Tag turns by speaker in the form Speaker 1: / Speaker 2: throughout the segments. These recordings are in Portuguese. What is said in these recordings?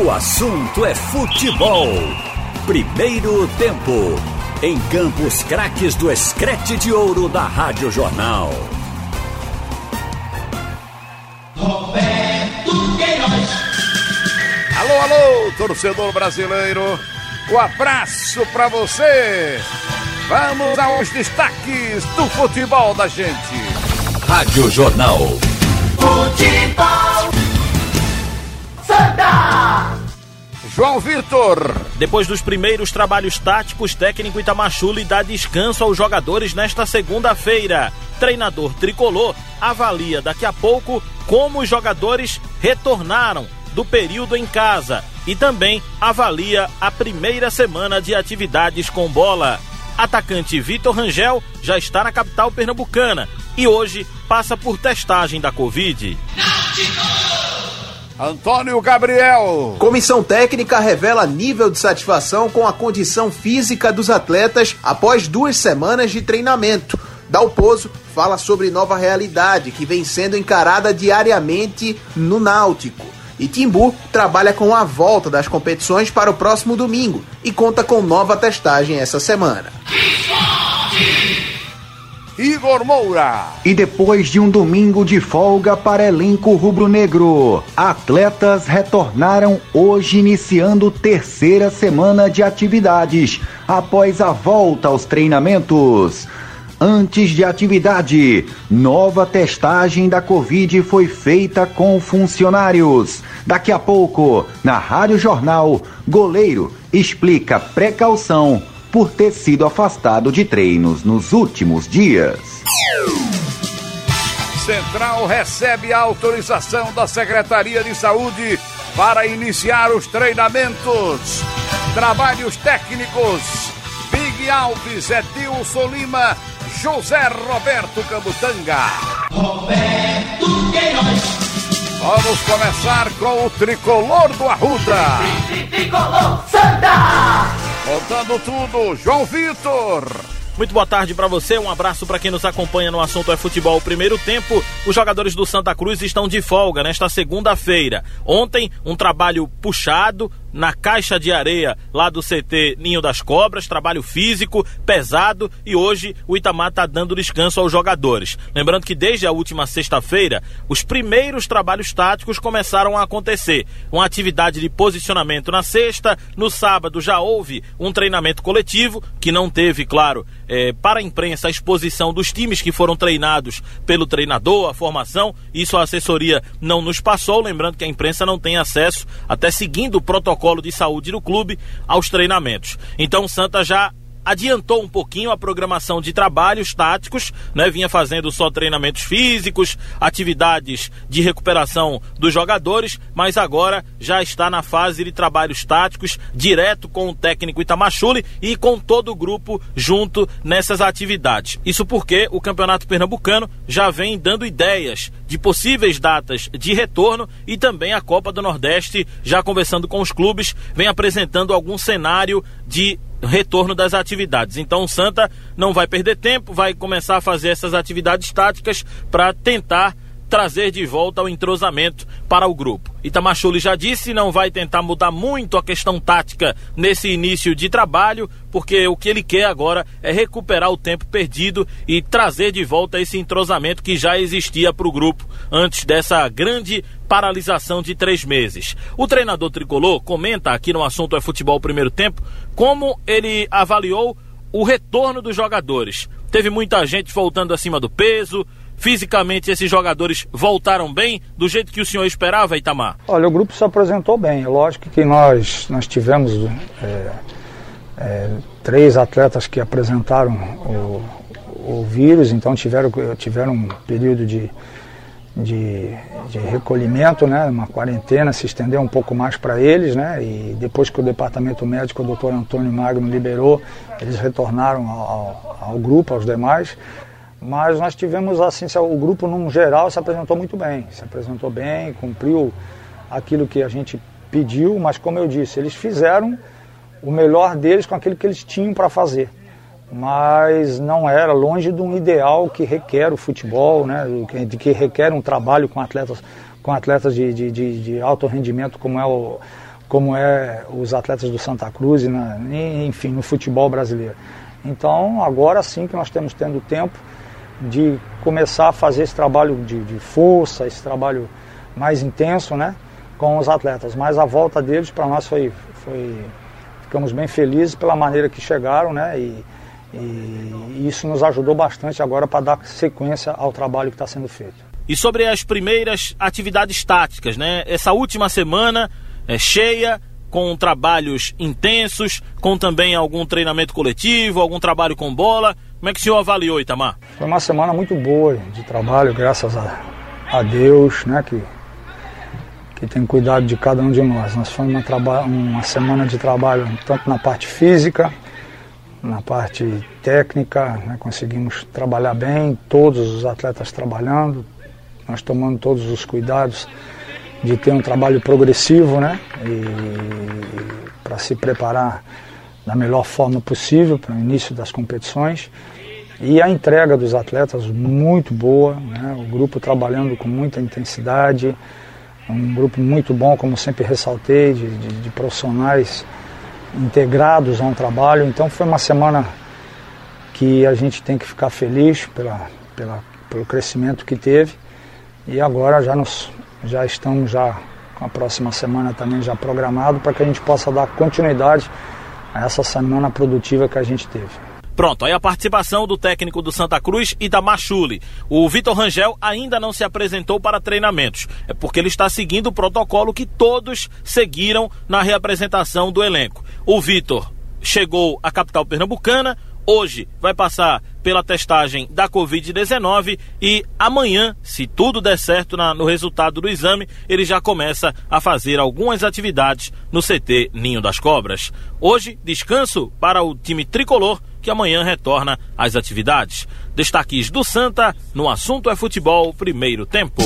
Speaker 1: O assunto é futebol. Primeiro tempo. Em Campos Craques do Escrete de Ouro da Rádio Jornal.
Speaker 2: Roberto Queiroz.
Speaker 3: Alô, alô, torcedor brasileiro. Um abraço pra você. Vamos aos destaques do futebol da gente.
Speaker 1: Rádio Jornal.
Speaker 2: Futebol.
Speaker 3: João Vitor.
Speaker 4: Depois dos primeiros trabalhos táticos, técnico Itamachule dá descanso aos jogadores nesta segunda-feira. Treinador tricolor avalia daqui a pouco como os jogadores retornaram do período em casa e também avalia a primeira semana de atividades com bola. Atacante Vitor Rangel já está na capital pernambucana e hoje passa por testagem da Covid.
Speaker 3: Antônio Gabriel.
Speaker 5: Comissão técnica revela nível de satisfação com a condição física dos atletas após duas semanas de treinamento. Dalpozo fala sobre nova realidade que vem sendo encarada diariamente no Náutico. E Timbu trabalha com a volta das competições para o próximo domingo e conta com nova testagem essa semana.
Speaker 3: Igor Moura.
Speaker 6: E depois de um domingo de folga para elenco rubro-negro, atletas retornaram hoje iniciando terceira semana de atividades após a volta aos treinamentos. Antes de atividade, nova testagem da Covid foi feita com funcionários. Daqui a pouco, na Rádio Jornal, goleiro explica precaução por ter sido afastado de treinos nos últimos dias.
Speaker 3: Central recebe a autorização da Secretaria de Saúde para iniciar os treinamentos. Trabalhos técnicos. Big Alves, Edilson Lima, José Roberto Camutanga.
Speaker 2: Roberto Queiroz.
Speaker 3: Vamos começar com o tricolor do Arruda.
Speaker 2: Tricolor Santa.
Speaker 3: Contando tudo, João Vitor.
Speaker 4: Muito boa tarde para você, um abraço para quem nos acompanha no assunto é futebol primeiro tempo. Os jogadores do Santa Cruz estão de folga nesta segunda-feira. Ontem, um trabalho puxado na caixa de areia lá do CT Ninho das Cobras, trabalho físico, pesado e hoje o Itamar está dando descanso aos jogadores. Lembrando que desde a última sexta-feira, os primeiros trabalhos táticos começaram a acontecer. Uma atividade de posicionamento na sexta, no sábado já houve um treinamento coletivo, que não teve, claro, é, para a imprensa a exposição dos times que foram treinados pelo treinador, a formação, isso a assessoria não nos passou, lembrando que a imprensa não tem acesso, até seguindo o protocolo de saúde do clube, aos treinamentos. Então o Santa já adiantou um pouquinho a programação de trabalhos táticos, né? Vinha fazendo só treinamentos físicos, atividades de recuperação dos jogadores, mas agora já está na fase de trabalhos táticos, direto com o técnico Itamachule e com todo o grupo junto nessas atividades. Isso porque o Campeonato Pernambucano já vem dando ideias de possíveis datas de retorno e também a Copa do Nordeste, já conversando com os clubes, vem apresentando algum cenário de retorno das atividades. Então o Santa não vai perder tempo, vai começar a fazer essas atividades táticas para tentar trazer de volta o entrosamento para o grupo. Itamachule já disse, não vai tentar mudar muito a questão tática nesse início de trabalho, porque o que ele quer agora é recuperar o tempo perdido e trazer de volta esse entrosamento que já existia para o grupo antes dessa grande paralisação de três meses. O treinador tricolor comenta aqui no assunto é futebol primeiro tempo como ele avaliou o retorno dos jogadores. Teve muita gente voltando acima do peso, Fisicamente, esses jogadores voltaram bem, do jeito que o senhor esperava, Itamar?
Speaker 7: Olha, o grupo se apresentou bem. Lógico que nós, nós tivemos é, é, três atletas que apresentaram o, o vírus, então tiveram, tiveram um período de, de, de, recolhimento, né, uma quarentena, se estendeu um pouco mais para eles, né, e depois que o departamento médico, o doutor Antônio Magno, liberou, eles retornaram ao, ao, grupo, aos demais. Mas nós tivemos assim, o grupo num geral se apresentou muito bem, se apresentou bem, cumpriu aquilo que a gente pediu, mas como eu disse, eles fizeram o melhor deles com aquilo que eles tinham para fazer. Mas não era longe de um ideal que requer o futebol, né, de que requer um trabalho com atletas, com atletas de, de, de, de alto rendimento, como é o, como é os atletas do Santa Cruz na, enfim, no futebol brasileiro. Então, agora sim que nós temos tendo tempo de começar a fazer esse trabalho de, de força, esse trabalho mais intenso, né, com os atletas. Mas a volta deles para nós foi, foi, ficamos bem felizes pela maneira que chegaram, né, e, e isso nos ajudou bastante agora para dar sequência ao trabalho que está sendo feito.
Speaker 4: E sobre as primeiras atividades táticas, né? Essa última semana é cheia, com trabalhos intensos, com também algum treinamento coletivo, algum trabalho com bola. Como é que o senhor avaliou, Itamar?
Speaker 7: Foi uma semana muito boa de trabalho, graças a, a Deus, né, que, que tem cuidado de cada um de nós. Nós foi uma, uma semana de trabalho tanto na parte física, na parte técnica, né, conseguimos trabalhar bem, todos os atletas trabalhando, nós tomando todos os cuidados de ter um trabalho progressivo, né? Para se preparar da melhor forma possível para o início das competições. E a entrega dos atletas muito boa, né? o grupo trabalhando com muita intensidade, um grupo muito bom, como sempre ressaltei, de, de, de profissionais integrados a um trabalho. Então foi uma semana que a gente tem que ficar feliz pela, pela, pelo crescimento que teve. E agora já nos já estamos já com a próxima semana também já programado para que a gente possa dar continuidade a essa semana produtiva que a gente teve.
Speaker 4: Pronto, aí a participação do técnico do Santa Cruz e da Machule. O Vitor Rangel ainda não se apresentou para treinamentos. É porque ele está seguindo o protocolo que todos seguiram na reapresentação do elenco. O Vitor chegou à capital pernambucana, hoje vai passar pela testagem da Covid-19 e amanhã, se tudo der certo na, no resultado do exame, ele já começa a fazer algumas atividades no CT Ninho das Cobras. Hoje, descanso para o time tricolor que amanhã retorna às atividades. Destaques do Santa no assunto é futebol, primeiro tempo.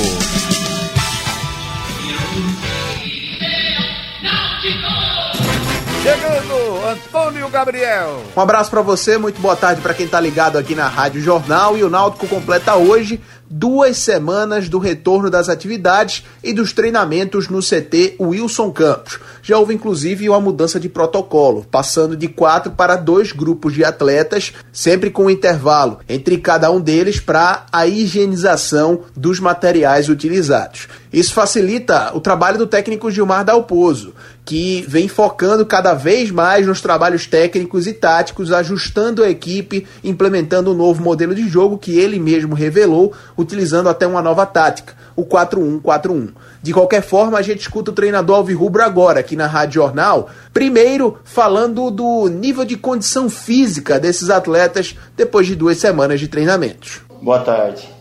Speaker 3: Chegando, Antônio Gabriel.
Speaker 5: Um abraço para você, muito boa tarde para quem tá ligado aqui na Rádio Jornal. E o Náutico completa hoje duas semanas do retorno das atividades e dos treinamentos no CT Wilson Campos. Já houve inclusive uma mudança de protocolo, passando de quatro para dois grupos de atletas, sempre com um intervalo entre cada um deles para a higienização dos materiais utilizados. Isso facilita o trabalho do técnico Gilmar Dalpozo, que vem focando cada vez mais nos trabalhos técnicos e táticos, ajustando a equipe, implementando um novo modelo de jogo que ele mesmo revelou, utilizando até uma nova tática, o 4-1-4-1. De qualquer forma, a gente escuta o treinador Alvirrubro agora, aqui na Rádio Jornal, primeiro falando do nível de condição física desses atletas depois de duas semanas de treinamentos.
Speaker 8: Boa tarde.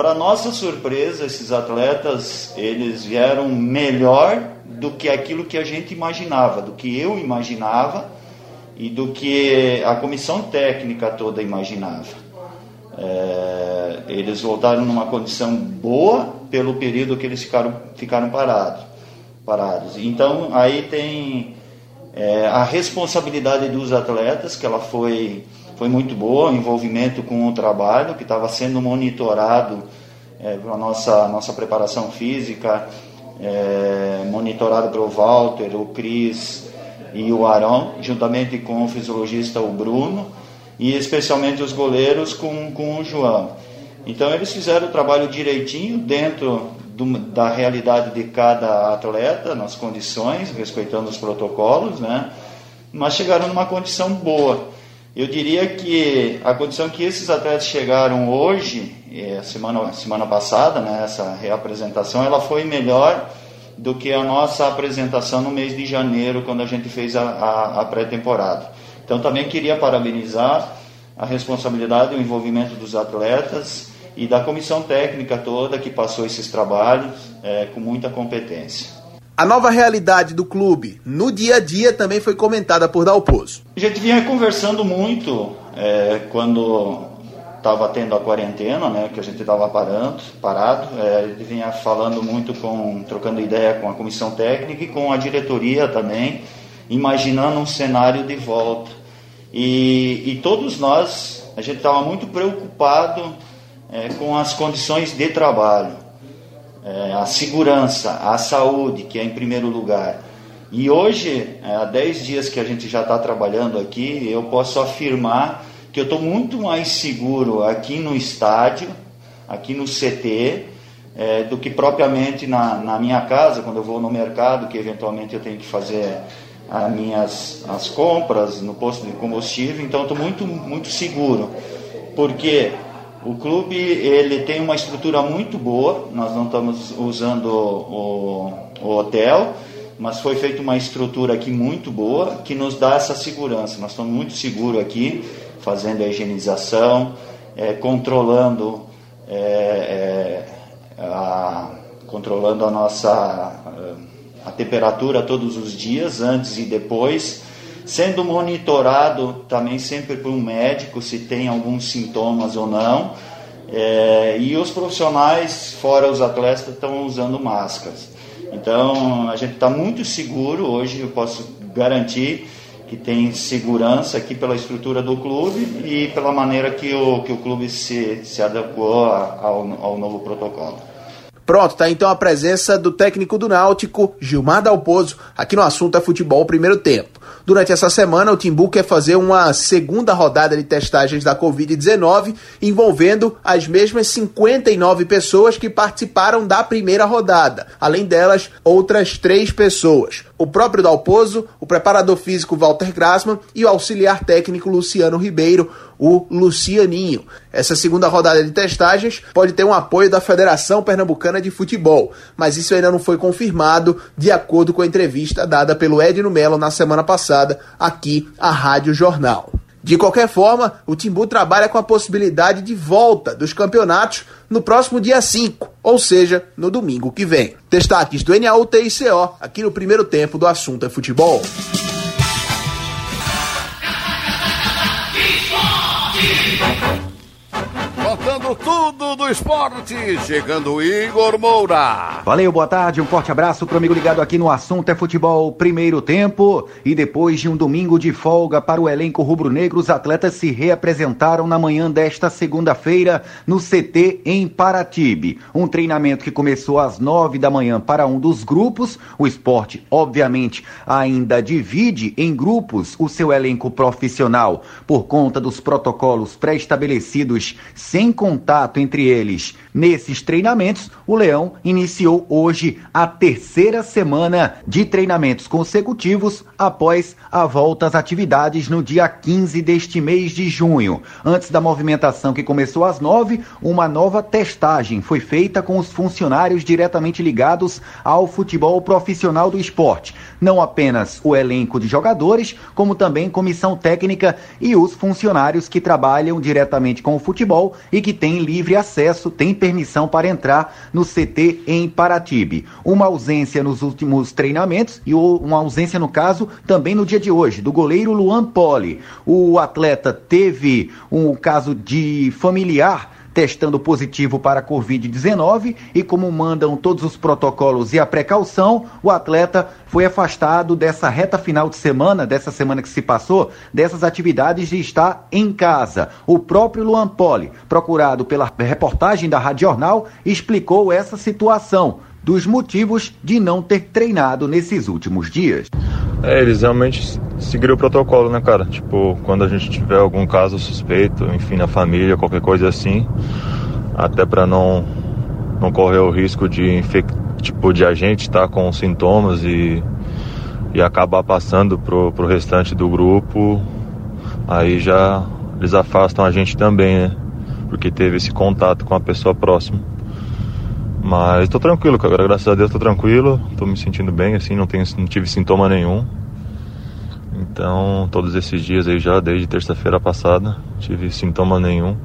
Speaker 8: Para nossa surpresa, esses atletas, eles vieram melhor do que aquilo que a gente imaginava, do que eu imaginava e do que a comissão técnica toda imaginava. É, eles voltaram numa condição boa pelo período que eles ficaram, ficaram parados, parados. Então aí tem é, a responsabilidade dos atletas, que ela foi, foi muito boa, o envolvimento com o trabalho, que estava sendo monitorado é, a nossa, nossa preparação física, é, monitorado pelo Walter, o Cris e o Arão, juntamente com o fisiologista o Bruno e especialmente os goleiros com, com o João. Então eles fizeram o trabalho direitinho dentro do, da realidade de cada atleta, nas condições, respeitando os protocolos, né? mas chegaram numa condição boa. Eu diria que a condição que esses atletas chegaram hoje, é, semana, semana passada, né, essa reapresentação, ela foi melhor do que a nossa apresentação no mês de janeiro, quando a gente fez a, a, a pré-temporada. Então também queria parabenizar a responsabilidade e o envolvimento dos atletas e da comissão técnica toda que passou esses trabalhos é, com muita competência.
Speaker 5: A nova realidade do clube no dia a dia também foi comentada por Dalpozo.
Speaker 8: A gente vinha conversando muito é, quando estava tendo a quarentena, né, que a gente estava parando, parado, é, a gente vinha falando muito com, trocando ideia com a comissão técnica e com a diretoria também, imaginando um cenário de volta. E, e todos nós, a gente estava muito preocupado é, com as condições de trabalho, é, a segurança, a saúde, que é em primeiro lugar. E hoje, é, há 10 dias que a gente já está trabalhando aqui, eu posso afirmar que eu estou muito mais seguro aqui no estádio, aqui no CT, é, do que propriamente na, na minha casa, quando eu vou no mercado, que eventualmente eu tenho que fazer as minhas as compras no posto de combustível, então estou muito, muito seguro, porque o clube ele tem uma estrutura muito boa, nós não estamos usando o, o hotel, mas foi feita uma estrutura aqui muito boa que nos dá essa segurança. Nós estamos muito seguros aqui, fazendo a higienização, é, controlando, é, é, a, controlando a nossa a temperatura todos os dias, antes e depois, sendo monitorado também sempre por um médico se tem alguns sintomas ou não. É, e os profissionais, fora os atletas, estão usando máscaras. Então a gente está muito seguro hoje, eu posso garantir que tem segurança aqui pela estrutura do clube e pela maneira que o, que o clube se, se adequou ao, ao novo protocolo.
Speaker 5: Pronto, tá então a presença do técnico do Náutico, Gilmar Dalpozo, aqui no assunto é futebol primeiro tempo. Durante essa semana, o Timbu quer fazer uma segunda rodada de testagens da Covid-19, envolvendo as mesmas 59 pessoas que participaram da primeira rodada. Além delas, outras três pessoas. O próprio Dalpozo, o preparador físico Walter Grassmann e o auxiliar técnico Luciano Ribeiro, o Lucianinho. Essa segunda rodada de testagens pode ter um apoio da Federação Pernambucana de Futebol, mas isso ainda não foi confirmado, de acordo com a entrevista dada pelo Edno Melo na semana passada aqui à Rádio Jornal. De qualquer forma, o Timbu trabalha com a possibilidade de volta dos campeonatos no próximo dia 5, ou seja, no domingo que vem. Destaques do NAUTICO aqui no primeiro tempo do Assunto é Futebol.
Speaker 3: Tudo do esporte, chegando o Igor Moura.
Speaker 6: Valeu, boa tarde, um forte abraço pro amigo ligado aqui no assunto é futebol primeiro tempo. E depois de um domingo de folga para o elenco rubro-negro, os atletas se reapresentaram na manhã desta segunda-feira no CT em Paratibe. Um treinamento que começou às nove da manhã para um dos grupos. O esporte, obviamente, ainda divide em grupos o seu elenco profissional por conta dos protocolos pré-estabelecidos sem contato entre eles. Nesses treinamentos, o Leão iniciou hoje a terceira semana de treinamentos consecutivos após a volta às atividades no dia 15 deste mês de junho. Antes da movimentação que começou às nove, uma nova testagem foi feita com os funcionários diretamente ligados ao futebol profissional do esporte. Não apenas o elenco de jogadores, como também comissão técnica e os funcionários que trabalham diretamente com o futebol e que têm livre acesso, têm permissão para entrar no CT em Paratibe. Uma ausência nos últimos treinamentos e uma ausência, no caso, também no dia de hoje, do goleiro Luan Poli. O atleta teve um caso de familiar testando positivo para a Covid-19 e como mandam todos os protocolos e a precaução, o atleta foi afastado dessa reta final de semana, dessa semana que se passou, dessas atividades de estar em casa. O próprio Luan Poli, procurado pela reportagem da Rádio Jornal, explicou essa situação dos motivos de não ter treinado nesses últimos dias.
Speaker 9: É, eles realmente seguiram o protocolo, né, cara? Tipo, quando a gente tiver algum caso suspeito, enfim, na família, qualquer coisa assim, até para não não correr o risco de infect... tipo de a gente estar tá com sintomas e e acabar passando pro, pro restante do grupo, aí já eles afastam a gente também, né? Porque teve esse contato com a pessoa próxima. Mas tô tranquilo, cara. Graças a Deus tô tranquilo. Tô me sentindo bem, assim, não, tenho, não tive sintoma nenhum. Então, todos esses dias aí já, desde terça-feira passada, tive sintoma nenhum.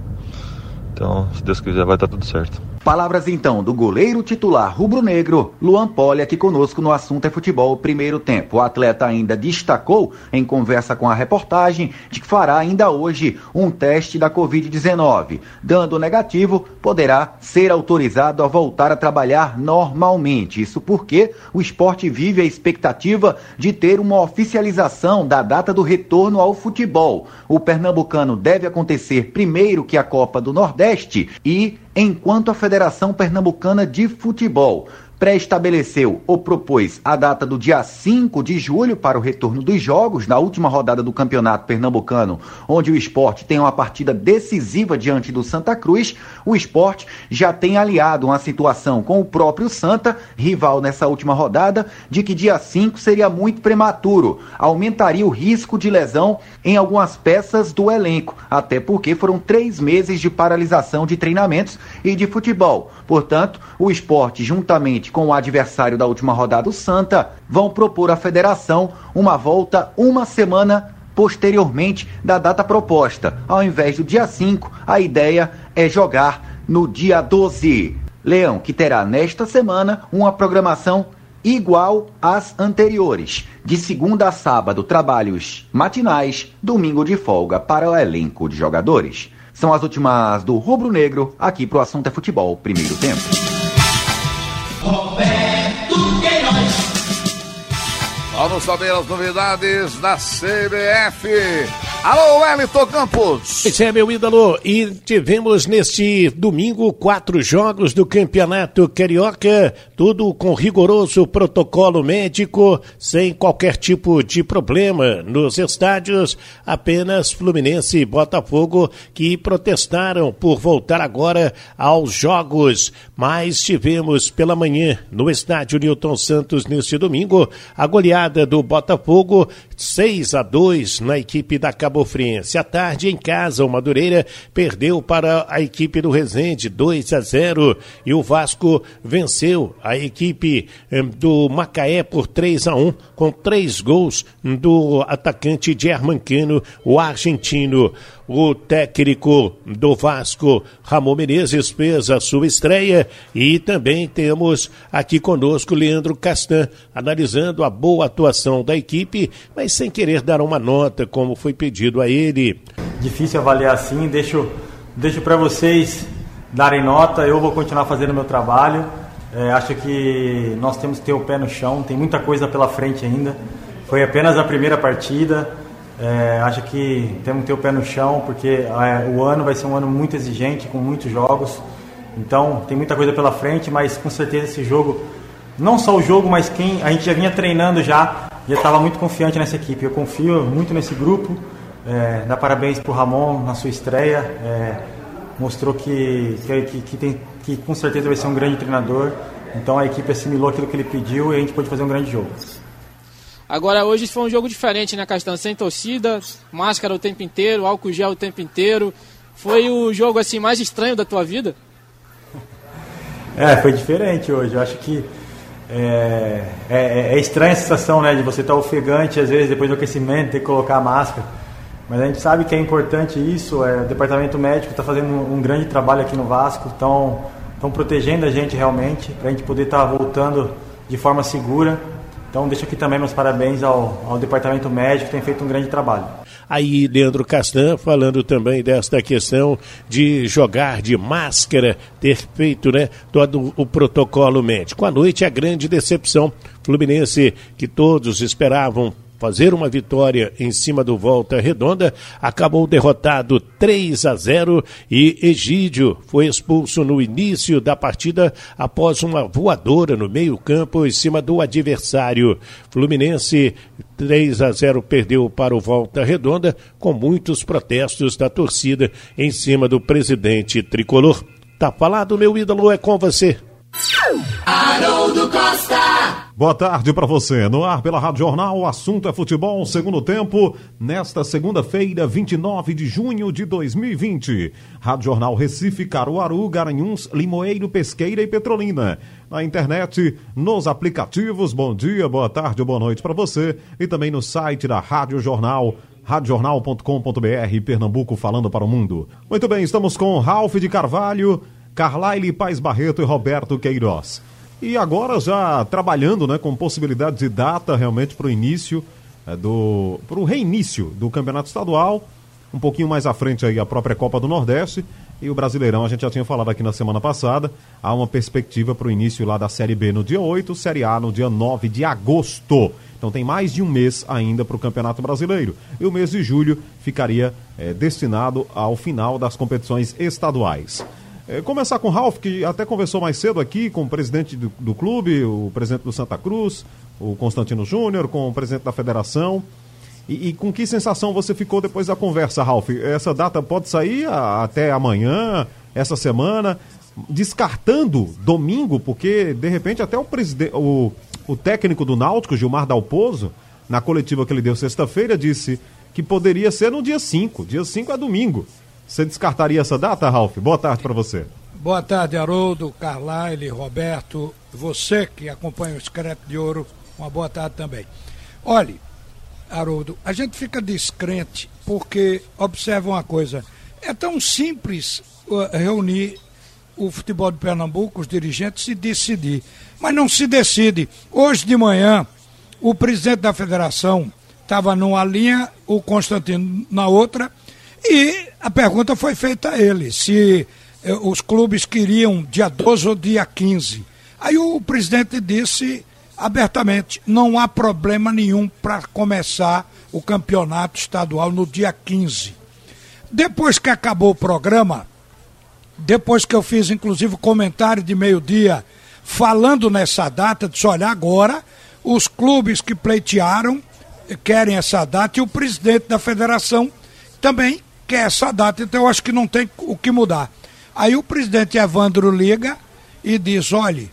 Speaker 9: Então, se Deus quiser, vai estar tá tudo certo.
Speaker 6: Palavras então do goleiro titular rubro-negro, Luan Poli, aqui conosco no assunto é futebol primeiro tempo. O atleta ainda destacou, em conversa com a reportagem, de que fará ainda hoje um teste da Covid-19. Dando negativo, poderá ser autorizado a voltar a trabalhar normalmente. Isso porque o esporte vive a expectativa de ter uma oficialização da data do retorno ao futebol. O pernambucano deve acontecer primeiro que a Copa do Nordeste e enquanto a Federação Pernambucana de Futebol pré-estabeleceu ou propôs a data do dia 5 de julho para o retorno dos jogos, na última rodada do Campeonato Pernambucano, onde o esporte tem uma partida decisiva diante do Santa Cruz, o esporte já tem aliado uma situação com o próprio Santa, rival nessa última rodada, de que dia 5 seria muito prematuro, aumentaria o risco de lesão em algumas peças do elenco, até porque foram três meses de paralisação de treinamentos e de futebol. Portanto, o esporte, juntamente com o adversário da última rodada, o Santa, vão propor à federação uma volta uma semana posteriormente da data proposta. Ao invés do dia 5, a ideia é jogar no dia 12. Leão, que terá nesta semana uma programação igual às anteriores. De segunda a sábado, trabalhos matinais, domingo de folga para o elenco de jogadores. São as últimas do Rubro Negro, aqui pro Assunto é Futebol, primeiro tempo.
Speaker 3: Vamos saber as novidades da CBF. Alô, Wellington Campos.
Speaker 10: Esse é meu ídolo. E tivemos neste domingo quatro jogos do Campeonato Carioca, tudo com rigoroso protocolo médico, sem qualquer tipo de problema nos estádios. Apenas Fluminense e Botafogo que protestaram por voltar agora aos jogos. Mas tivemos pela manhã no estádio Newton Santos neste domingo a goleada do Botafogo 6 a 2 na equipe da Cabo Friense. À tarde, em casa, o Madureira perdeu para a equipe do Resende 2 a 0 e o Vasco venceu a equipe eh, do Macaé por 3 a 1 com três gols do atacante Germancano, o argentino. O técnico do Vasco, Ramon Menezes, fez a sua estreia e também temos aqui conosco Leandro Castan, analisando a boa atuação da equipe, mas sem querer dar uma nota, como foi pedido a ele.
Speaker 11: Difícil avaliar assim, deixo, deixo para vocês darem nota, eu vou continuar fazendo meu trabalho. É, acho que nós temos que ter o pé no chão, tem muita coisa pela frente ainda. Foi apenas a primeira partida. É, acho que temos que ter o pé no chão, porque é, o ano vai ser um ano muito exigente, com muitos jogos. Então, tem muita coisa pela frente, mas com certeza esse jogo, não só o jogo, mas quem a gente já vinha treinando já, já estava muito confiante nessa equipe. Eu confio muito nesse grupo. É, dá parabéns para o Ramon na sua estreia. É, mostrou que, que, que, tem, que com certeza vai ser um grande treinador. Então a equipe assimilou aquilo que ele pediu e a gente pôde fazer um grande jogo.
Speaker 12: Agora hoje foi um jogo diferente, né, Castanho? Sem torcida, máscara o tempo inteiro, álcool gel o tempo inteiro. Foi o jogo assim mais estranho da tua vida?
Speaker 11: É, foi diferente hoje. Eu acho que é, é, é estranha a sensação, né, de você estar ofegante às vezes depois do aquecimento, ter que colocar a máscara. Mas a gente sabe que é importante isso. É, o departamento médico está fazendo um, grande trabalho aqui no Vasco, estão protegendo a gente realmente para a gente poder estar tá voltando de forma segura. Então, deixo aqui também meus parabéns ao, ao departamento médico, tem feito um grande trabalho.
Speaker 10: Aí, Leandro Castan falando também desta questão de jogar de máscara, ter feito né, todo o protocolo médico. À noite, a grande decepção. Fluminense, que todos esperavam fazer uma vitória em cima do Volta Redonda, acabou derrotado 3 a 0 e Egídio foi expulso no início da partida após uma voadora no meio-campo em cima do adversário. Fluminense 3 a 0 perdeu para o Volta Redonda com muitos protestos da torcida em cima do presidente tricolor. Tá falado, meu ídolo, é com você.
Speaker 2: Haroldo Costa.
Speaker 13: Boa tarde para você. No ar pela Rádio Jornal, o assunto é futebol, segundo tempo, nesta segunda-feira, 29 de junho de 2020. Rádio Jornal Recife, Caruaru, Garanhuns, Limoeiro, Pesqueira e Petrolina. Na internet, nos aplicativos, bom dia, boa tarde boa noite para você. E também no site da Rádio Jornal radiojornal.com.br, Pernambuco falando para o mundo. Muito bem, estamos com Ralph de Carvalho, Carlaile Paz Barreto e Roberto Queiroz. E agora já trabalhando né, com possibilidade de data realmente para o início é, do. para o reinício do campeonato estadual. Um pouquinho mais à frente aí a própria Copa do Nordeste. E o Brasileirão, a gente já tinha falado aqui na semana passada, há uma perspectiva para o início lá da Série B no dia 8, Série A no dia 9 de agosto. Então tem mais de um mês ainda para o Campeonato Brasileiro. E o mês de julho ficaria é, destinado ao final das competições estaduais. É, começar com o Ralf, que até conversou mais cedo aqui com o presidente do, do clube, o presidente do Santa Cruz, o Constantino Júnior, com o presidente da federação. E, e, com que sensação você ficou depois da conversa, Ralf? Essa data pode sair a, até amanhã, essa semana, descartando domingo, porque de repente até o, presidente, o, o técnico do Náutico, Gilmar Dalpozo, na coletiva que ele deu sexta-feira, disse que poderia ser no dia 5. Dia 5 é domingo. Você descartaria essa data, Ralf? Boa tarde para você.
Speaker 14: Boa tarde, Haroldo, Carlyle, Roberto, você que acompanha o Secreto de Ouro, uma boa tarde também. Olhe, Haroldo, a gente fica descrente porque, observa uma coisa, é tão simples uh, reunir o futebol de Pernambuco, os dirigentes, e decidir. Mas não se decide. Hoje de manhã, o presidente da federação estava numa linha, o Constantino na outra, e a pergunta foi feita a ele, se eh, os clubes queriam dia 12 ou dia 15. Aí o presidente disse abertamente: não há problema nenhum para começar o campeonato estadual no dia 15. Depois que acabou o programa, depois que eu fiz inclusive comentário de meio-dia falando nessa data, disse: olha, agora os clubes que pleitearam querem essa data e o presidente da federação também quer essa data, então eu acho que não tem o que mudar. Aí o presidente Evandro liga e diz: olhe,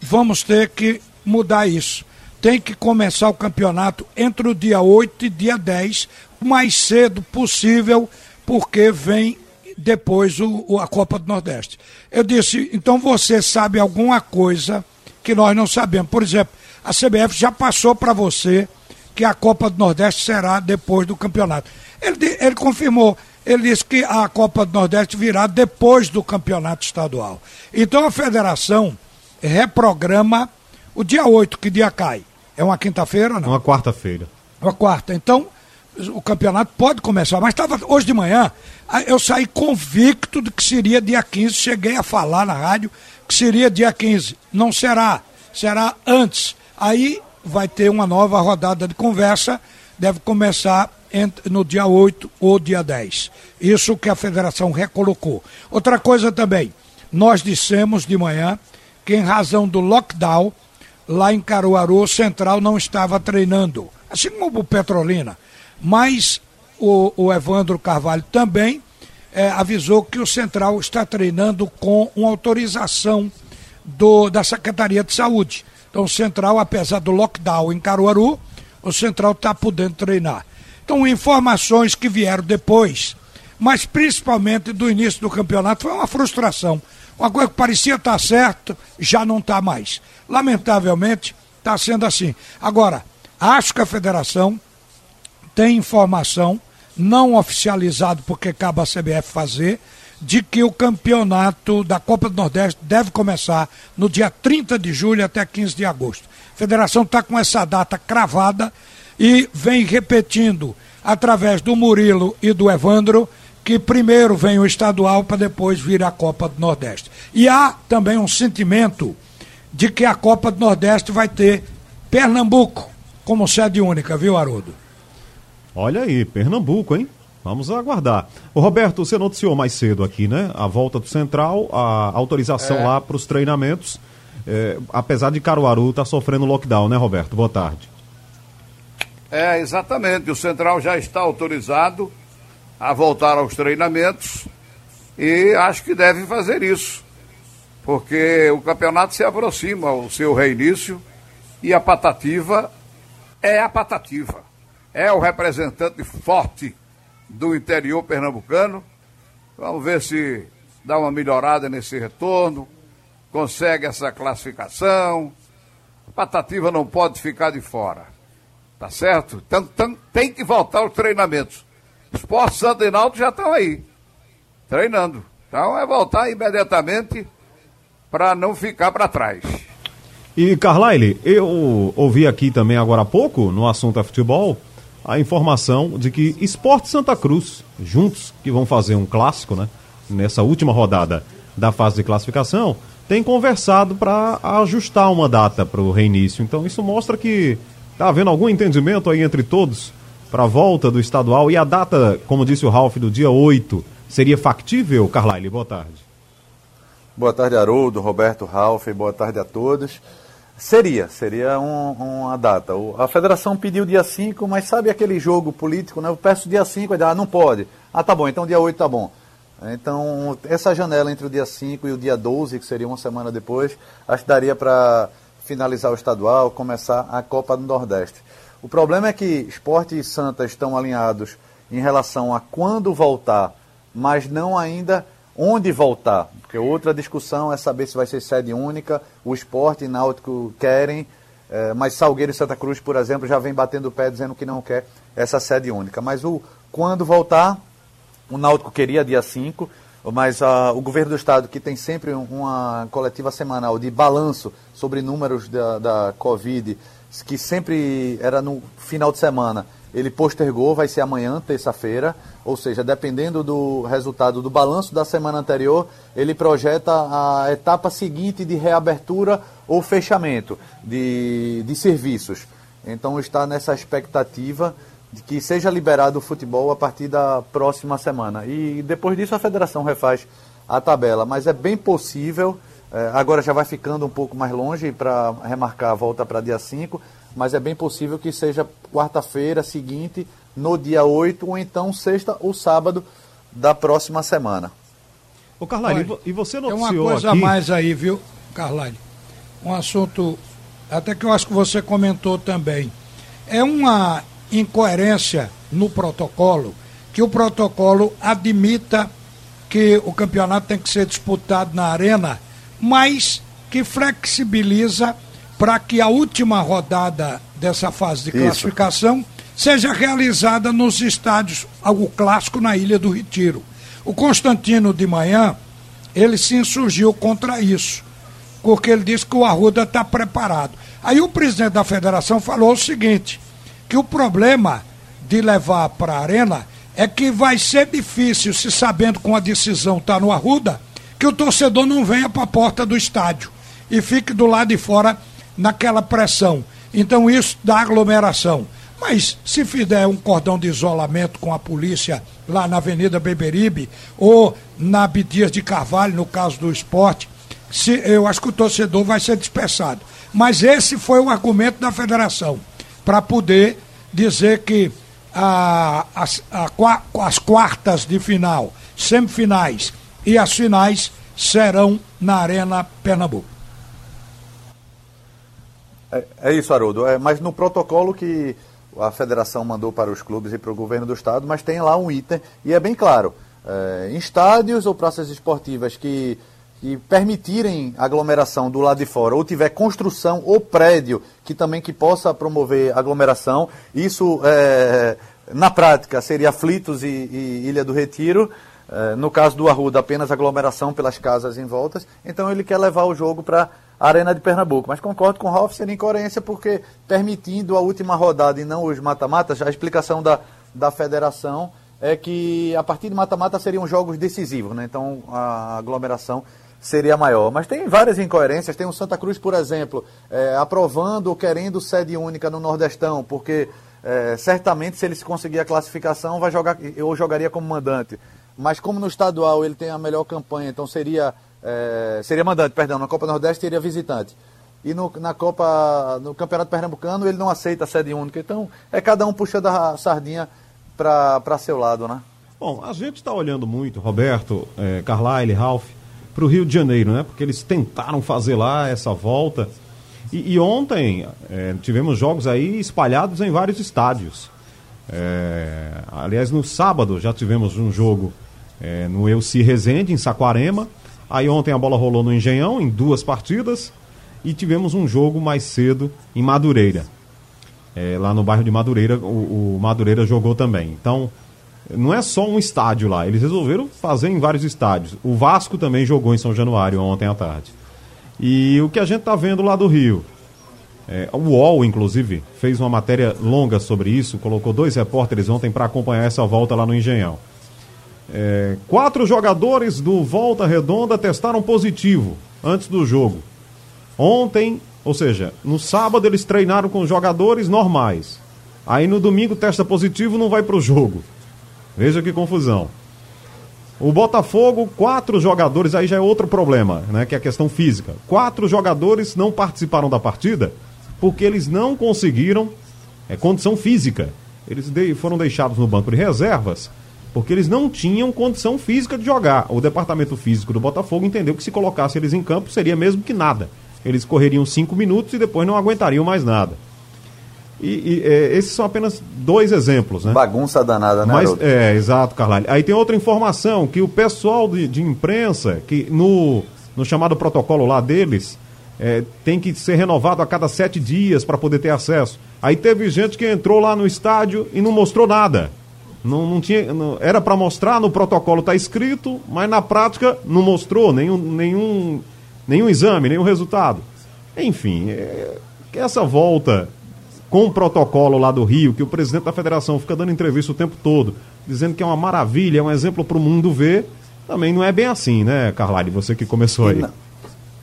Speaker 14: vamos ter que mudar isso. Tem que começar o campeonato entre o dia 8 e dia 10, o mais cedo possível, porque vem depois o, a Copa do Nordeste. Eu disse, então você sabe alguma coisa que nós não sabemos. Por exemplo, a CBF já passou para você que a Copa do Nordeste será depois do campeonato. Ele, ele confirmou. Ele disse que a Copa do Nordeste virá depois do campeonato estadual. Então a federação reprograma o dia 8, que dia cai? É uma quinta-feira, não?
Speaker 13: Uma quarta-feira.
Speaker 14: Uma quarta. Então, o campeonato pode começar. Mas estava hoje de manhã, eu saí convicto de que seria dia 15. Cheguei a falar na rádio que seria dia 15. Não será. Será antes. Aí vai ter uma nova rodada de conversa. Deve começar no dia 8 ou dia 10. Isso que a federação recolocou. Outra coisa também, nós dissemos de manhã que em razão do lockdown, lá em Caruaru, o Central não estava treinando, assim como o Petrolina. Mas o, o Evandro Carvalho também é, avisou que o Central está treinando com uma autorização do, da Secretaria de Saúde. Então o Central, apesar do lockdown em Caruaru, o Central está podendo treinar. Então, informações que vieram depois, mas principalmente do início do campeonato, foi uma frustração. Uma coisa que parecia estar certo, já não está mais. Lamentavelmente, está sendo assim. Agora, acho que a federação tem informação, não oficializado porque cabe a CBF fazer, de que o campeonato da Copa do Nordeste deve começar no dia 30 de julho até 15 de agosto. A federação está com essa data cravada e vem repetindo através do Murilo e do Evandro que primeiro vem o estadual para depois vir a Copa do Nordeste. E há também um sentimento de que a Copa do Nordeste vai ter Pernambuco como sede única, viu, Haroldo?
Speaker 13: Olha aí, Pernambuco, hein? Vamos aguardar. O Roberto, você noticiou mais cedo aqui, né? A volta do Central, a autorização é. lá para os treinamentos. É, apesar de Caruaru estar tá sofrendo lockdown, né, Roberto? Boa tarde.
Speaker 3: É, exatamente. O Central já está autorizado a voltar aos treinamentos e acho que deve fazer isso, porque o campeonato se aproxima ao seu reinício e a Patativa é a Patativa. É o representante forte do interior pernambucano. Vamos ver se dá uma melhorada nesse retorno, consegue essa classificação. A Patativa não pode ficar de fora. Tá certo? Então, então tem que voltar aos treinamentos. Esporte Santo e Náutico já estão aí, treinando. Então é voltar imediatamente para não ficar para trás.
Speaker 13: E Carlyle, eu ouvi aqui também agora há pouco, no assunto é futebol, a informação de que Esporte Santa Cruz, juntos, que vão fazer um clássico, né? Nessa última rodada da fase de classificação, tem conversado para ajustar uma data para o reinício. Então isso mostra que Está havendo algum entendimento aí entre todos para a volta do estadual? E a data, como disse o Ralf, do dia 8, seria factível, Carlyle? Boa tarde.
Speaker 15: Boa tarde, Haroldo, Roberto, Ralf, boa tarde a todos. Seria, seria um, uma data. A federação pediu dia 5, mas sabe aquele jogo político, né? Eu peço dia 5, ah, não pode. Ah, tá bom, então dia 8 tá bom. Então, essa janela entre o dia 5 e o dia 12, que seria uma semana depois, acho que daria para finalizar o estadual, começar a Copa do Nordeste. O problema é que Esporte e Santa estão alinhados em relação a quando voltar, mas não ainda onde voltar. Porque outra discussão é saber se vai ser sede única, o esporte e náutico querem, é, mas Salgueiro e Santa Cruz, por exemplo, já vem batendo o pé dizendo que não quer essa sede única. Mas o quando voltar, o Náutico queria dia 5, mas uh, o governo do estado, que tem sempre uma coletiva semanal de balanço sobre números da, da Covid, que sempre era no final de semana, ele postergou, vai ser amanhã, terça-feira, ou seja, dependendo do resultado do balanço da semana anterior, ele projeta a etapa seguinte de reabertura ou fechamento de, de serviços. Então está nessa expectativa de que seja liberado o futebol a partir da próxima semana. E depois disso a federação refaz a tabela, mas é bem possível, é, agora já vai ficando um pouco mais longe para remarcar a volta para dia 5, mas é bem possível que seja quarta-feira seguinte, no dia 8, ou então sexta ou sábado da próxima semana.
Speaker 14: Ô Carlyle, e você noticiou Tem uma coisa aqui... a mais aí, viu, Carlyle? Um assunto, até que eu acho que você comentou também. É uma incoerência no protocolo, que o protocolo admita que o campeonato tem que ser disputado na arena, mas que flexibiliza para que a última rodada dessa fase de classificação Isso. seja realizada nos estádios, algo clássico na Ilha do Retiro. O Constantino de manhã, ele se insurgiu contra isso, porque ele disse que o Arruda está preparado. Aí o presidente da federação falou o seguinte: que o problema de levar para a arena é que vai ser difícil, se sabendo com a decisão está no Arruda, que o torcedor não venha para a porta do estádio e fique do lado de fora naquela pressão. Então isso dá aglomeração. Mas se fizer um cordão de isolamento com a polícia lá na Avenida Beberibe ou na Abdias de Carvalho, no caso do esporte, se, eu acho que o torcedor vai ser dispersado. Mas esse foi o argumento da federação para poder dizer que a, as, a, as quartas de final, semifinais e as finais serão na Arena Pernambuco.
Speaker 15: É, é isso, Haroldo. É, mas no protocolo que a federação mandou para os clubes e para o governo do estado, mas tem lá um item e é bem claro. É, em estádios ou praças esportivas que e permitirem aglomeração do lado de fora, ou tiver construção ou prédio que também que possa promover aglomeração, isso é, na prática seria Flitos e, e Ilha do Retiro, é, no caso do Arruda apenas aglomeração pelas casas em voltas, então ele quer levar o jogo para a Arena de Pernambuco. Mas concordo com o Ralf, seria incoerência porque permitindo a última rodada e não os mata-matas, a explicação da, da federação é que a partir de mata-mata seriam jogos decisivos, né? então a aglomeração seria maior. Mas tem várias incoerências. Tem o Santa Cruz, por exemplo, é, aprovando ou querendo sede única no Nordestão, porque é, certamente se ele se conseguir a classificação, vai jogar, eu jogaria como mandante. Mas como no estadual ele tem a melhor campanha, então seria, é, seria mandante, perdão, na Copa Nordeste seria visitante. E no, na Copa, no Campeonato Pernambucano ele não aceita a sede única. Então é cada um puxando a sardinha para seu lado, né?
Speaker 13: Bom, a gente está olhando muito, Roberto, é, Carlyle, Ralph, para o Rio de Janeiro, né? Porque eles tentaram fazer lá essa volta. E, e ontem é, tivemos jogos aí espalhados em vários estádios. É, aliás, no sábado já tivemos um jogo é, no Elci Resende, em Saquarema. Aí ontem a bola rolou no Engenhão, em duas partidas. E tivemos um jogo mais cedo em Madureira. É, lá no bairro de Madureira, o, o Madureira jogou também. Então, não é só um estádio lá, eles resolveram fazer em vários estádios. O Vasco também jogou em São Januário ontem à tarde. E o que a gente está vendo lá do Rio, é, o UOL, inclusive, fez uma matéria longa sobre isso, colocou dois repórteres ontem para acompanhar essa volta lá no Engenhão. É, quatro jogadores do Volta Redonda testaram positivo antes do jogo. Ontem, ou seja, no sábado eles treinaram com jogadores normais. Aí no domingo testa positivo, não vai para o jogo. Veja que confusão. O Botafogo, quatro jogadores, aí já é outro problema, né? Que é a questão física. Quatro jogadores não participaram da partida porque eles não conseguiram é, condição física. Eles de, foram deixados no banco de reservas porque eles não tinham condição física de jogar. O departamento físico do Botafogo entendeu que se colocasse eles em campo seria mesmo que nada. Eles correriam cinco minutos e depois não aguentariam mais nada. E, e é, esses são apenas dois exemplos, né?
Speaker 15: Bagunça danada, né?
Speaker 13: Mas, é, exato, Carlalho. Aí tem outra informação, que o pessoal de, de imprensa, que no, no chamado protocolo lá deles, é, tem que ser renovado a cada sete dias para poder ter acesso. Aí teve gente que entrou lá no estádio e não mostrou nada. Não, não tinha, não- era para mostrar, no protocolo está escrito, mas na prática não mostrou nenhum, nenhum, nenhum exame, nenhum resultado. Enfim, é, que essa volta com o protocolo lá do Rio, que o presidente da federação fica dando entrevista o tempo todo, dizendo que é uma maravilha, é um exemplo para o mundo ver, também não é bem assim, né, Carlyle? Você que começou aí.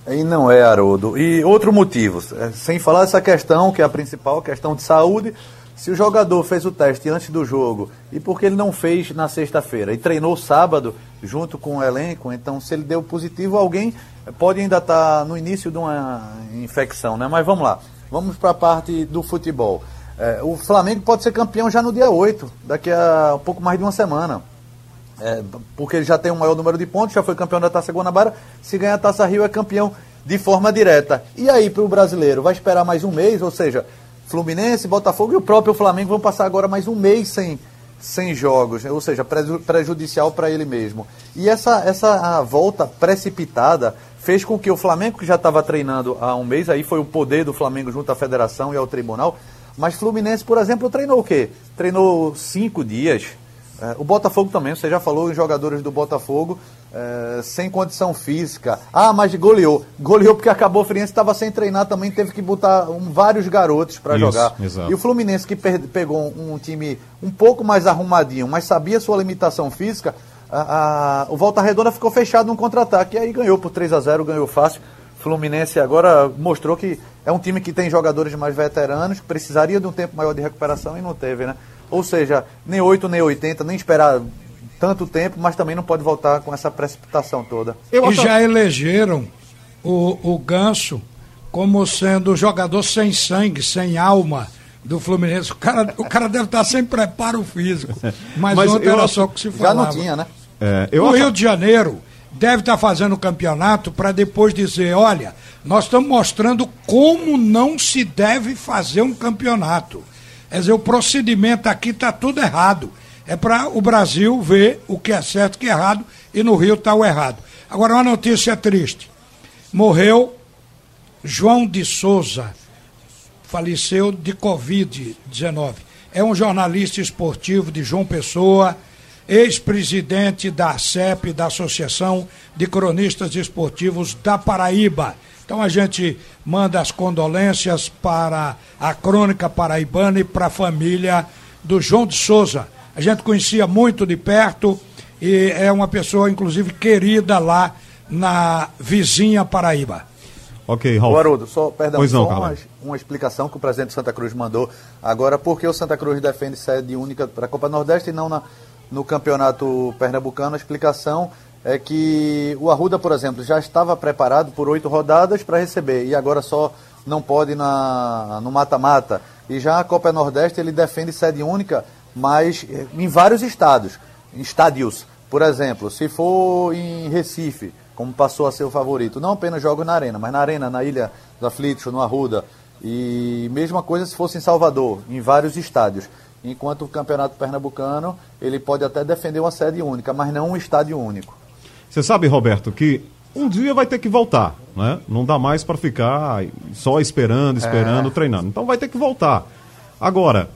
Speaker 15: E não é, Haroldo. E outro motivo, é, sem falar essa questão, que é a principal questão de saúde, se o jogador fez o teste antes do jogo e porque ele não fez na sexta-feira e treinou sábado junto com o elenco, então se ele deu positivo, alguém pode ainda estar no início de uma infecção, né? Mas vamos lá, vamos para a parte do futebol. É, o Flamengo pode ser campeão já no dia 8, daqui a um pouco mais de uma semana. É, porque ele já tem o maior número de pontos, já foi campeão da Taça Guanabara. Se ganhar a Taça Rio, é campeão de forma direta. E aí, para o brasileiro, vai esperar mais um mês? Ou seja, Fluminense, Botafogo e o próprio Flamengo vão passar agora mais um mês sem, sem jogos, ou seja, preju- prejudicial para ele mesmo. E essa, essa volta precipitada fez com que o Flamengo, que já estava treinando há um mês, aí foi o poder do Flamengo junto à federação e ao tribunal, mas Fluminense, por exemplo, treinou o quê? Treinou cinco dias. É, o Botafogo também, você já falou em jogadores do Botafogo é, sem condição física. Ah, mas goleou. Goleou porque acabou o Friense, estava sem treinar também, teve que botar um, vários garotos para jogar.
Speaker 13: exato.
Speaker 15: E o Fluminense, que pegou um, um time um pouco mais arrumadinho, mas sabia sua limitação física, a- a- o Volta Redonda ficou fechado num contra-ataque. E aí ganhou por 3 a 0 ganhou fácil. Fluminense agora mostrou que é um time que tem jogadores mais veteranos, que precisaria de um tempo maior de recuperação e não teve, né? Ou seja, nem 8, nem 80, nem esperar tanto tempo, mas também não pode voltar com essa precipitação toda.
Speaker 14: e já elegeram o, o Ganso como sendo jogador sem sangue, sem alma do Fluminense. O cara, o cara deve estar sem preparo físico. Mas,
Speaker 13: Mas
Speaker 14: ontem
Speaker 13: eu
Speaker 14: era só o que se
Speaker 15: Já
Speaker 14: falava.
Speaker 15: não tinha, né?
Speaker 13: É, eu
Speaker 14: o Rio de Janeiro deve estar fazendo o campeonato para depois dizer, olha, nós estamos mostrando como não se deve fazer um campeonato. Quer dizer, o procedimento aqui está tudo errado. É para o Brasil ver o que é certo e o que é errado, e no Rio está o errado. Agora, uma notícia triste. Morreu João de Souza, faleceu de Covid-19. É um jornalista esportivo de João Pessoa, ex-presidente da CEP, da Associação de Cronistas Esportivos da Paraíba. Então a gente manda as condolências para a crônica paraibana e para a família do João de Souza. A gente conhecia muito de perto e é uma pessoa, inclusive, querida lá na vizinha Paraíba.
Speaker 13: Ok,
Speaker 15: O
Speaker 13: Ralf.
Speaker 15: Haroldo, só, perdão,
Speaker 13: Pois não,
Speaker 15: só uma, uma explicação que o presidente de Santa Cruz mandou. Agora, por que o Santa Cruz defende sede única para a Copa Nordeste e não na, no Campeonato Pernambucano? A explicação é que o Arruda, por exemplo, já estava preparado por oito rodadas para receber e agora só não pode na, no mata-mata. E já a Copa Nordeste ele defende sede única, mas eh, em vários estados, em estádios. Por exemplo, se for em Recife, como passou a ser o favorito, não apenas jogos na Arena, mas na Arena, na Ilha dos Aflitos, no Arruda. E mesma coisa se fosse em Salvador, em vários estádios. Enquanto o Campeonato Pernambucano, ele pode até defender uma sede única, mas não um estádio único.
Speaker 13: Você sabe, Roberto, que um dia vai ter que voltar, né? Não dá mais para ficar só esperando, esperando,
Speaker 15: É.
Speaker 13: treinando. Então vai ter que voltar. Agora,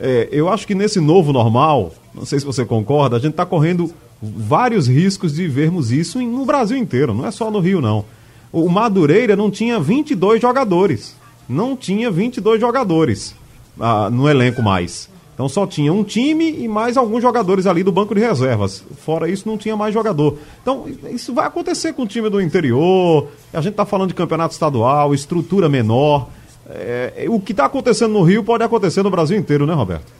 Speaker 13: é, eu acho que nesse novo normal, não sei se você concorda, a gente está correndo vários riscos de vermos isso no Brasil inteiro, não é só no Rio, não. O Madureira não tinha 22 jogadores. Não tinha 22 jogadores ah, no elenco mais. Então só tinha um time e mais alguns jogadores ali do banco de reservas. Fora isso, não tinha mais jogador. Então, isso vai acontecer com o time do interior. A gente está falando de campeonato estadual, estrutura menor. É, o que está acontecendo no Rio pode acontecer no Brasil inteiro, né, Roberto?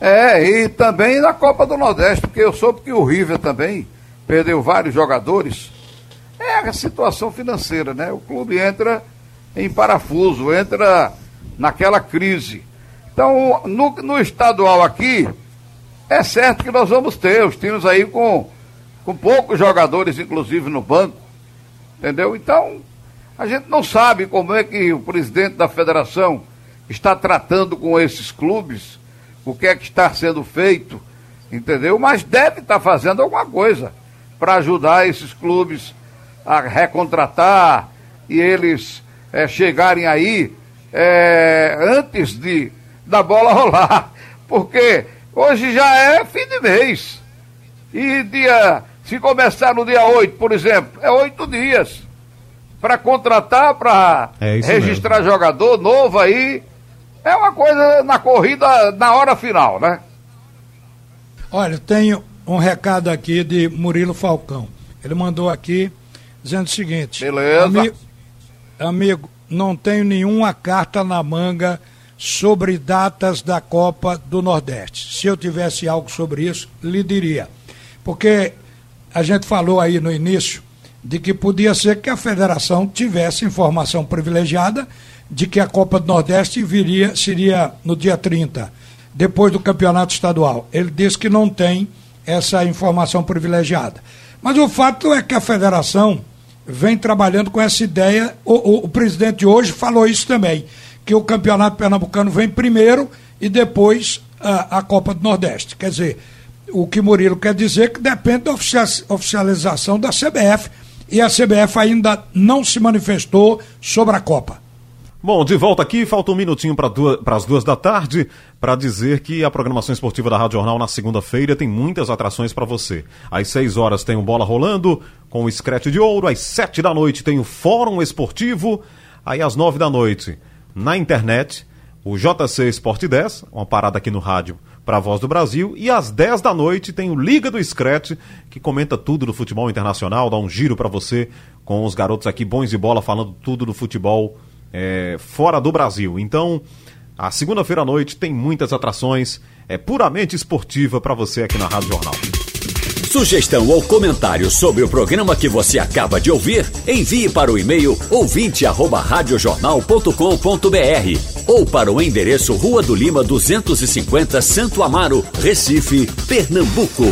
Speaker 3: É, e também na Copa do Nordeste, porque eu soube que o River também perdeu vários jogadores. É a situação financeira, né? O clube entra em parafuso, entra naquela crise. Então, no, no estadual aqui, é certo que nós vamos ter os times aí com, com poucos jogadores, inclusive no banco. Entendeu? Então, a gente não sabe como é que o presidente da federação está tratando com esses clubes, o que é que está sendo feito, entendeu? Mas deve estar fazendo alguma coisa para ajudar esses clubes a recontratar e eles é, chegarem aí é, antes de da bola rolar. Porque hoje já é fim de mês. E dia, se começar no dia 8, por exemplo, é oito dias. Para contratar, para é registrar mesmo. jogador novo aí. É uma coisa na corrida na hora final, né?
Speaker 14: Olha, tenho um recado aqui de Murilo Falcão. Ele mandou aqui dizendo o seguinte:
Speaker 3: Beleza.
Speaker 14: Ami amigo, não tenho nenhuma carta na manga sobre datas da Copa do Nordeste. Se eu tivesse algo sobre isso, lhe diria. Porque a gente falou aí no início de que podia ser que a federação tivesse informação privilegiada de que a Copa do Nordeste viria seria no dia 30, depois do campeonato estadual. Ele disse que não tem essa informação privilegiada. Mas o fato é que a federação vem trabalhando com essa ideia. O, o, o presidente hoje falou isso também, que o campeonato pernambucano vem primeiro e depois a, a Copa do Nordeste. Quer dizer, o que Murilo quer dizer é que depende da oficialização da CBF. E a CBF ainda não se manifestou sobre a Copa.
Speaker 13: Bom, de volta aqui, falta um minutinho para as duas da tarde para dizer que a programação esportiva da Rádio Jornal na segunda-feira tem muitas atrações para você. Às 6 horas tem o Bola Rolando com o Scratch de Ouro, às 7 da noite tem o Fórum Esportivo, aí às 9 da noite na internet o JC Esporte 10, uma parada aqui no rádio para a Voz do Brasil, e às 10 da noite tem o Liga do Scratch, que comenta tudo do futebol internacional, dá um giro para você com os garotos aqui bons de bola falando tudo do futebol internacional é, fora do Brasil. Então, a segunda-feira à noite tem muitas atrações, é puramente esportiva para você aqui na Rádio Jornal.
Speaker 1: Sugestão ou comentário sobre o programa que você acaba de ouvir, envie para o e-mail ouvinte@radiojornal.com.br ou para o endereço Rua do Lima 250, Santo Amaro, Recife, Pernambuco.